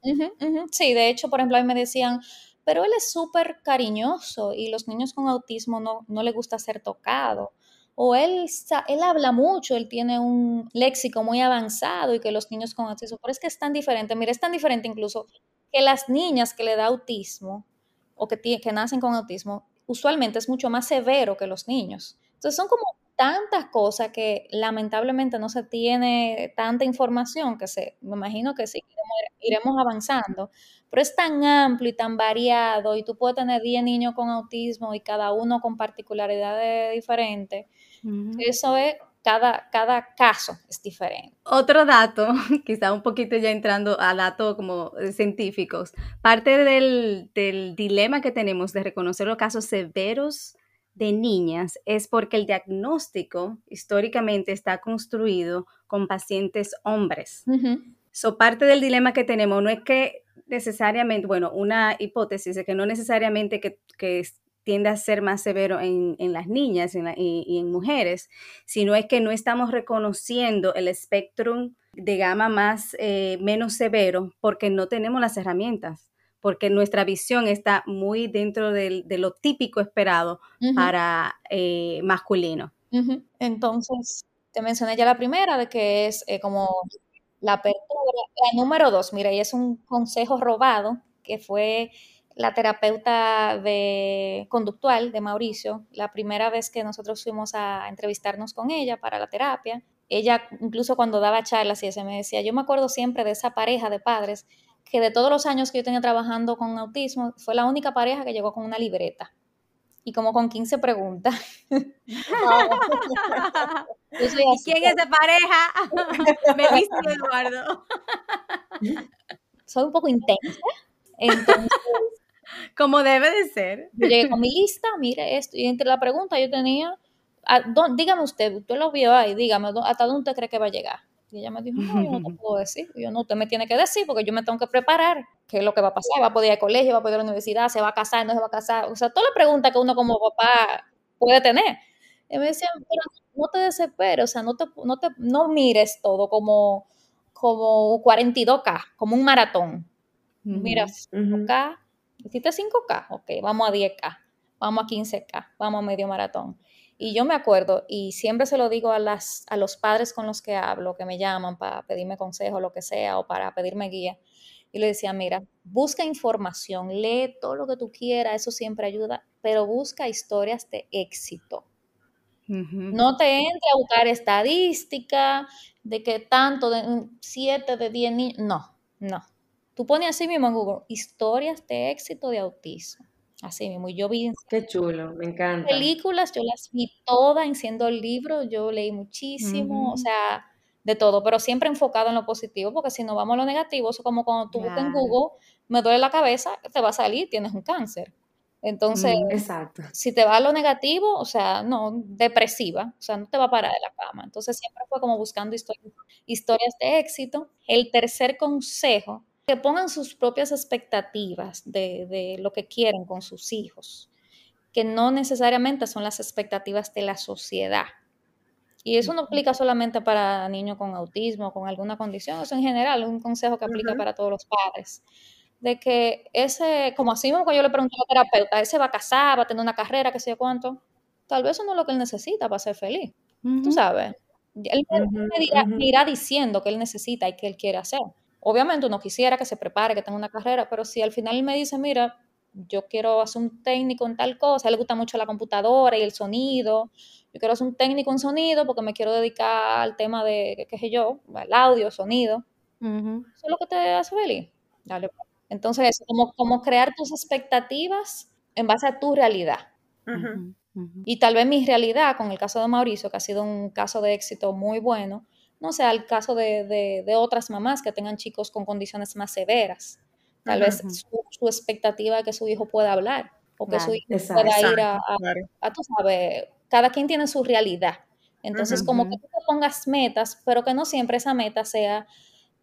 Speaker 3: Sí, de hecho, por ejemplo, a mí me decían, pero él es súper cariñoso y los niños con autismo no, no le gusta ser tocado. O él, él habla mucho, él tiene un léxico muy avanzado y que los niños con autismo, pero es que es tan diferente, mira, es tan diferente incluso que las niñas que le da autismo o que, que nacen con autismo, usualmente es mucho más severo que los niños. Entonces son como tantas cosas que lamentablemente no se tiene tanta información que se, me imagino que sí, iremos, avanzando, pero es tan amplio y tan variado y tú puedes tener 10 niños con autismo y cada uno con particularidades diferentes. Eso es cada, cada caso es diferente.
Speaker 4: Otro dato, [LAUGHS] quizá un poquito ya entrando a datos como científicos, parte del, del dilema que tenemos de reconocer los casos severos de niñas es porque el diagnóstico históricamente está construido con pacientes hombres. So, parte del dilema que tenemos no es que necesariamente, bueno, una hipótesis es que no necesariamente que, que tiende a ser más severo en, las niñas y, en mujeres, sino es que no estamos reconociendo el espectro de gama más, eh, menos severo porque no tenemos las herramientas, porque nuestra visión está muy dentro de lo típico esperado para eh, masculino.
Speaker 3: Entonces, te mencioné ya la primera, de que es eh, como la apertura. La número dos, mira, y es un consejo robado que fue la terapeuta de conductual de Mauricio, la primera vez que nosotros fuimos a entrevistarnos con ella para la terapia, ella incluso cuando daba charlas y ese me decía, yo me acuerdo siempre de esa pareja de padres que de todos los años que yo tenía trabajando con autismo, fue la única pareja que llegó con una libreta y como con 15 preguntas. [LAUGHS]
Speaker 4: ¿Quién es de pareja? [LAUGHS] me viste Eduardo.
Speaker 3: Soy un poco intensa. Entonces, [LAUGHS]
Speaker 4: como debe de ser.
Speaker 3: Yo llegué con mi lista, mire esto, y entre la pregunta yo tenía, dígame usted, usted lo vio ahí, dígame, ¿hasta dónde usted cree que va a llegar? Y ella me dijo, no, yo no te puedo decir. Y yo, no, usted me tiene que decir porque yo me tengo que preparar. ¿Qué es lo que va a pasar? ¿Va a poder ir al colegio? ¿Va a poder ir a la universidad? ¿Se va a casar? ¿No se va a casar? O sea, toda la pregunta que uno como papá puede tener. Y me decían, pero no te desesperes, o sea, no, te, no, te, no mires todo como, como 42K, como un maratón. Mira, 5K, Hiciste 5K, ok, vamos a 10K, vamos a 15K, vamos a medio maratón. Y yo me acuerdo, y siempre se lo digo a, las, a los padres con los que hablo, que me llaman para pedirme consejo, lo que sea, o para pedirme guía. Y le decía, mira, busca información, lee todo lo que tú quieras, eso siempre ayuda, pero busca historias de éxito. No te entre a buscar estadística de que tanto, de 7 de 10 niños. No, no. Tú pones así mismo en Google, historias de éxito de autismo. Así mismo, yo vi...
Speaker 2: Qué chulo, me encanta.
Speaker 3: Películas, yo las vi todas en siendo el libro, yo leí muchísimo, o sea, de todo, pero siempre enfocado en lo positivo, porque si no vamos a lo negativo, eso como cuando tú buscas en Google, me duele la cabeza, te va a salir, tienes un cáncer. Entonces,
Speaker 2: exacto.
Speaker 3: si te va a lo negativo, o sea, no, depresiva, o sea, no te va a parar de la cama. Entonces, siempre fue como buscando historias de éxito. El tercer consejo que pongan sus propias expectativas de, lo que quieren con sus hijos, que no necesariamente son las expectativas de la sociedad. Y eso no aplica solamente para niños con autismo, con alguna condición, eso en general es un consejo que aplica para todos los padres. De que ese, como así mismo cuando yo le pregunto a la terapeuta, ese va a casar, va a tener una carrera, qué sé yo cuánto, tal vez eso no es lo que él necesita para ser feliz. Tú sabes. Él me irá diciendo que él necesita y que él quiere hacer. Obviamente uno quisiera que se prepare, que tenga una carrera, pero si al final me dice, mira, yo quiero hacer un técnico en tal cosa, a él le gusta mucho la computadora y el sonido, yo quiero hacer un técnico en sonido porque me quiero dedicar al tema de, qué sé yo, el audio, sonido. Eso es lo que te hace feliz. Dale. Pues. Entonces, como, como crear tus expectativas en base a tu realidad. Y tal vez mi realidad, con el caso de Mauricio, que ha sido un caso de éxito muy bueno, no sea el caso de, otras mamás que tengan chicos con condiciones más severas. Tal vez su, expectativa de que su hijo pueda hablar o que su hijo pueda ir a, a, tú sabes, cada quien tiene su realidad. Entonces, como que tú te pongas metas, pero que no siempre esa meta sea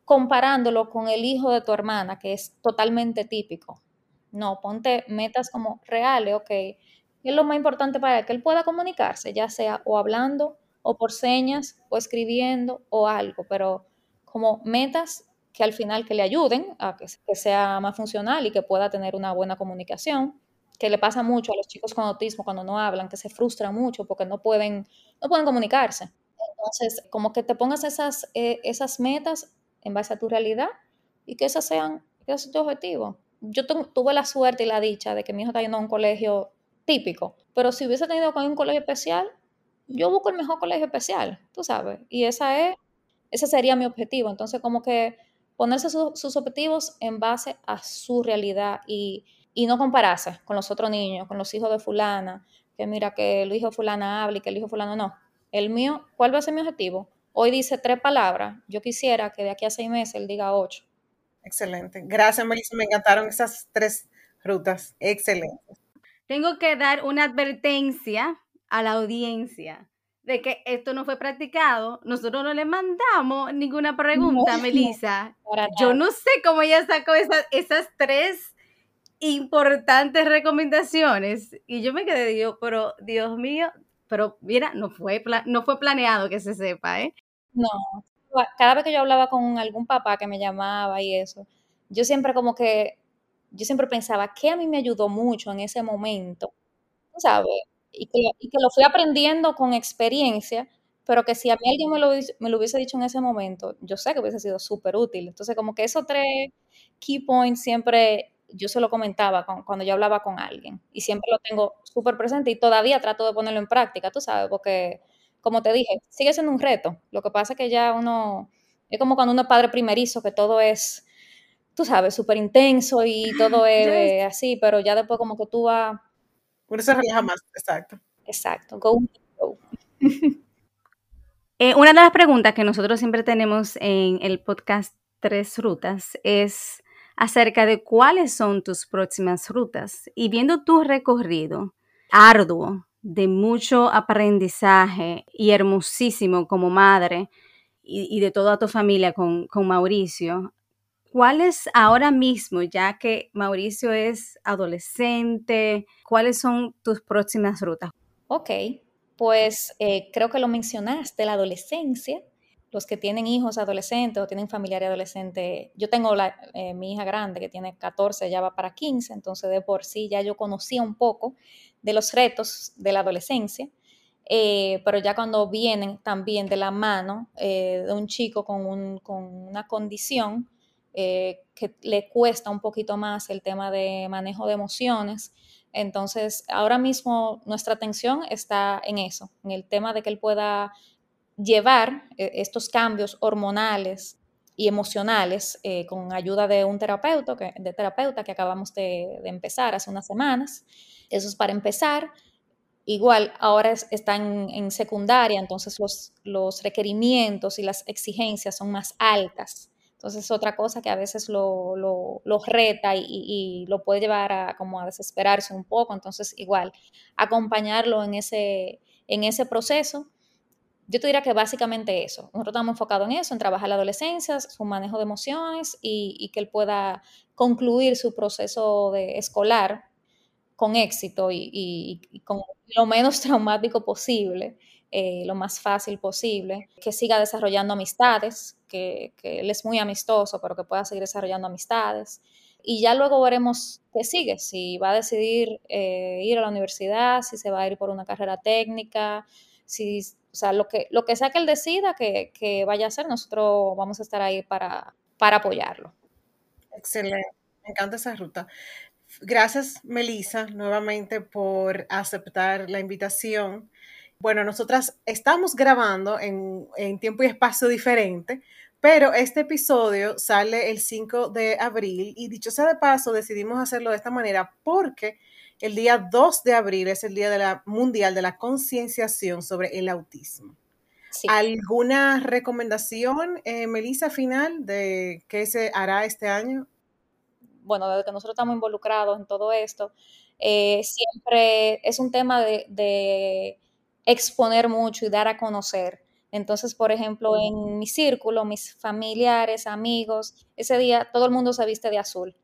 Speaker 3: comparándolo con el hijo de tu hermana, que es totalmente típico. No, ponte metas como reales, ok. Y es lo más importante para él, que él pueda comunicarse, ya sea o hablando o por señas o escribiendo o algo, pero como metas que al final que le ayuden a que, sea más funcional y que pueda tener una buena comunicación, que le pasa mucho a los chicos con autismo cuando no hablan, que se frustran mucho porque no pueden, no pueden comunicarse. Entonces, como que te pongas esas, eh, esas metas en base a tu realidad y que esas sean, que ese tu objetivo. Yo tuve la suerte y la dicha de que mi hijo está yendo a un colegio típico, pero si hubiese tenido a un colegio especial, yo busco el mejor colegio especial, tú sabes, y esa es, ese sería mi objetivo. Entonces, como que ponerse sus objetivos en base a su realidad y, y, no compararse con los otros niños, con los hijos de fulana, que mira que el hijo de fulana habla y que el hijo de fulano no. El mío, ¿cuál va a ser mi objetivo? Hoy dice tres palabras, yo quisiera que de aquí a seis meses él diga ocho.
Speaker 5: Excelente. Gracias, Melissa. Me encantaron esas tres rutas. Excelente.
Speaker 4: Tengo que dar una advertencia a la audiencia de que esto no fue practicado. Nosotros no le mandamos ninguna pregunta, [LAUGHS] Melissa. Yo no sé cómo ella sacó esas, esas tres importantes recomendaciones. Y yo me quedé, digo, pero Dios mío, pero mira, no fue, no fue planeado que se sepa, ¿eh?
Speaker 3: No, cada vez que yo hablaba con algún papá que me llamaba y eso, yo siempre como que, yo siempre pensaba que a mí me ayudó mucho en ese momento, ¿sabes? Y que, y que lo fui aprendiendo con experiencia, pero que si a mí alguien me lo, me lo hubiese dicho en ese momento, yo sé que hubiese sido súper útil. Entonces, como que esos tres key points siempre yo se lo comentaba cuando yo hablaba con alguien y siempre lo tengo súper presente y todavía trato de ponerlo en práctica, tú sabes, porque como te dije, sigue siendo un reto. Lo que pasa es que ya uno, es como cuando uno es padre primerizo, que todo es, tú sabes, súper intenso y todo [LAUGHS] es así, pero ya después como que tú vas...
Speaker 5: Uno se relaja más, exacto.
Speaker 3: Exacto, go, go. [LAUGHS]
Speaker 4: Eh, una de las preguntas que nosotros siempre tenemos en el podcast Tres Rutas es acerca de cuáles son tus próximas rutas y viendo tu recorrido arduo de mucho aprendizaje y hermosísimo como madre y, de toda tu familia con, con Mauricio, ¿cuáles ahora mismo, ya que Mauricio es adolescente, cuáles son tus próximas rutas?
Speaker 3: Ok, pues eh, creo que lo mencionaste, la adolescencia los que tienen hijos adolescentes o tienen familiares adolescentes, yo tengo eh, mi hija grande que tiene 14, ya va para 15, entonces de por sí ya yo conocía un poco de los retos de la adolescencia, eh, pero ya cuando vienen también de la mano de un chico con, una condición que le cuesta un poquito más el tema de manejo de emociones, entonces ahora mismo nuestra atención está en eso, en el tema de que él pueda llevar eh, estos cambios hormonales y emocionales eh, con ayuda de un terapeuta que, de terapeuta que acabamos de, empezar hace unas semanas. Eso es para empezar. Igual, ahora están en secundaria, entonces los requerimientos y las exigencias son más altas. Entonces, otra cosa que a veces lo, lo, reta y, lo puede llevar a, como a desesperarse un poco. Entonces, igual, acompañarlo en ese, en ese proceso yo te diría que básicamente eso. Nosotros estamos enfocados en eso, en trabajar la adolescencia, su manejo de emociones y, que él pueda concluir su proceso de escolar con éxito y, con lo menos [LAUGHS] traumático posible, eh, lo más fácil posible, que siga desarrollando amistades, que, él es muy amistoso, pero que pueda seguir desarrollando amistades. Y ya luego veremos qué sigue, si va a decidir eh, ir a la universidad, si se va a ir por una carrera técnica, si o sea, lo que, lo que sea que él decida que, vaya a hacer, nosotros vamos a estar ahí para, para apoyarlo.
Speaker 5: Excelente, me encanta esa ruta. Gracias, Melissa, nuevamente por aceptar la invitación. Bueno, nosotras estamos grabando en, en, tiempo y espacio diferente, pero este episodio sale el 5 de abril y dicho sea de paso, decidimos hacerlo de esta manera porque el día 2 de abril es el Día de la Mundial de la Concienciación sobre el Autismo. ¿Alguna recomendación, eh, Melissa, final de qué se hará este año?
Speaker 3: Bueno, desde que nosotros estamos involucrados en todo esto, eh, siempre es un tema de, exponer mucho y dar a conocer. Entonces, por ejemplo, en mi círculo, mis familiares, amigos, ese día todo el mundo se viste de azul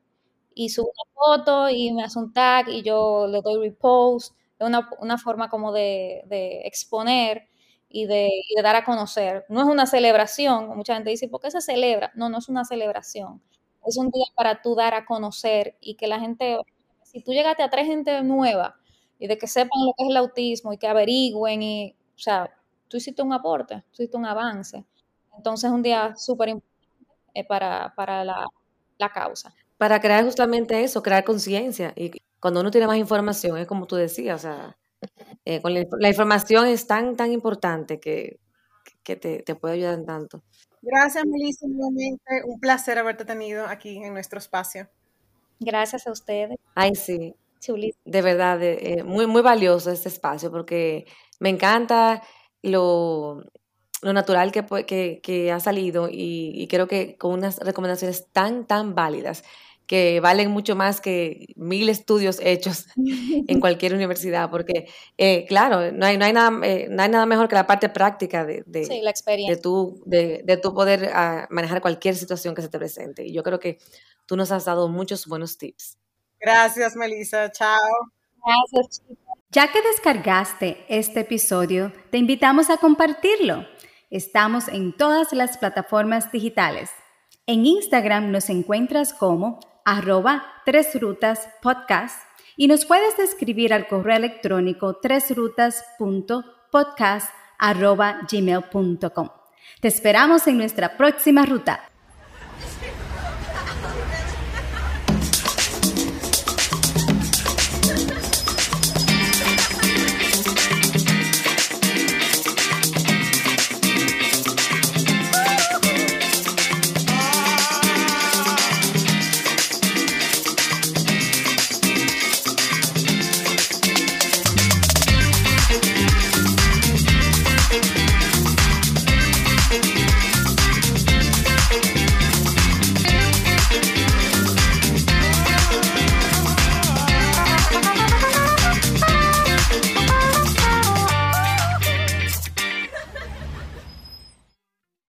Speaker 3: y subo una foto y me hace un tag y yo le doy repost. Es una, una, forma como de, de exponer y de, dar a conocer. No es una celebración. Mucha gente dice, ¿por qué se celebra? No, no es una celebración. Es un día para tú dar a conocer y que la gente, si tú llegaste a tres gente nueva y de que sepan lo que es el autismo y que averigüen y, o sea, tú hiciste un aporte, tú hiciste un avance. Entonces es un día súper importante eh, para, para la, la causa
Speaker 2: para crear justamente eso, crear conciencia. Y cuando uno tiene más información, es como tú decías, o sea, eh, con la, información es tan, tan importante que, que te, te puede ayudar en tanto.
Speaker 5: Gracias, Melissa, nuevamente. Un placer haberte tenido aquí en nuestro espacio.
Speaker 3: Gracias a ustedes.
Speaker 2: Ay, sí. De verdad, eh, muy, muy valioso este espacio porque me encanta lo, lo natural que, que, que ha salido y, y, creo que con unas recomendaciones tan, tan válidas que valen mucho más que mil estudios hechos [LAUGHS] en [LAUGHS] cualquier universidad, porque, eh, claro, no hay, no, hay nada, eh, no hay nada mejor que la parte práctica de, de,
Speaker 3: sí, la experiencia.
Speaker 2: de, tu, de, de tu poder uh, manejar cualquier situación que se te presente. Y yo creo que tú nos has dado muchos buenos tips.
Speaker 5: Gracias, Melissa. Chao.
Speaker 3: Gracias, chicos.
Speaker 4: Ya que descargaste este episodio, te invitamos a compartirlo. Estamos en todas las plataformas digitales. En Instagram nos encuentras como arroba tres rutas podcast y nos puedes escribir al correo electrónico tresrutas.podcast arroba. Te esperamos en nuestra próxima ruta.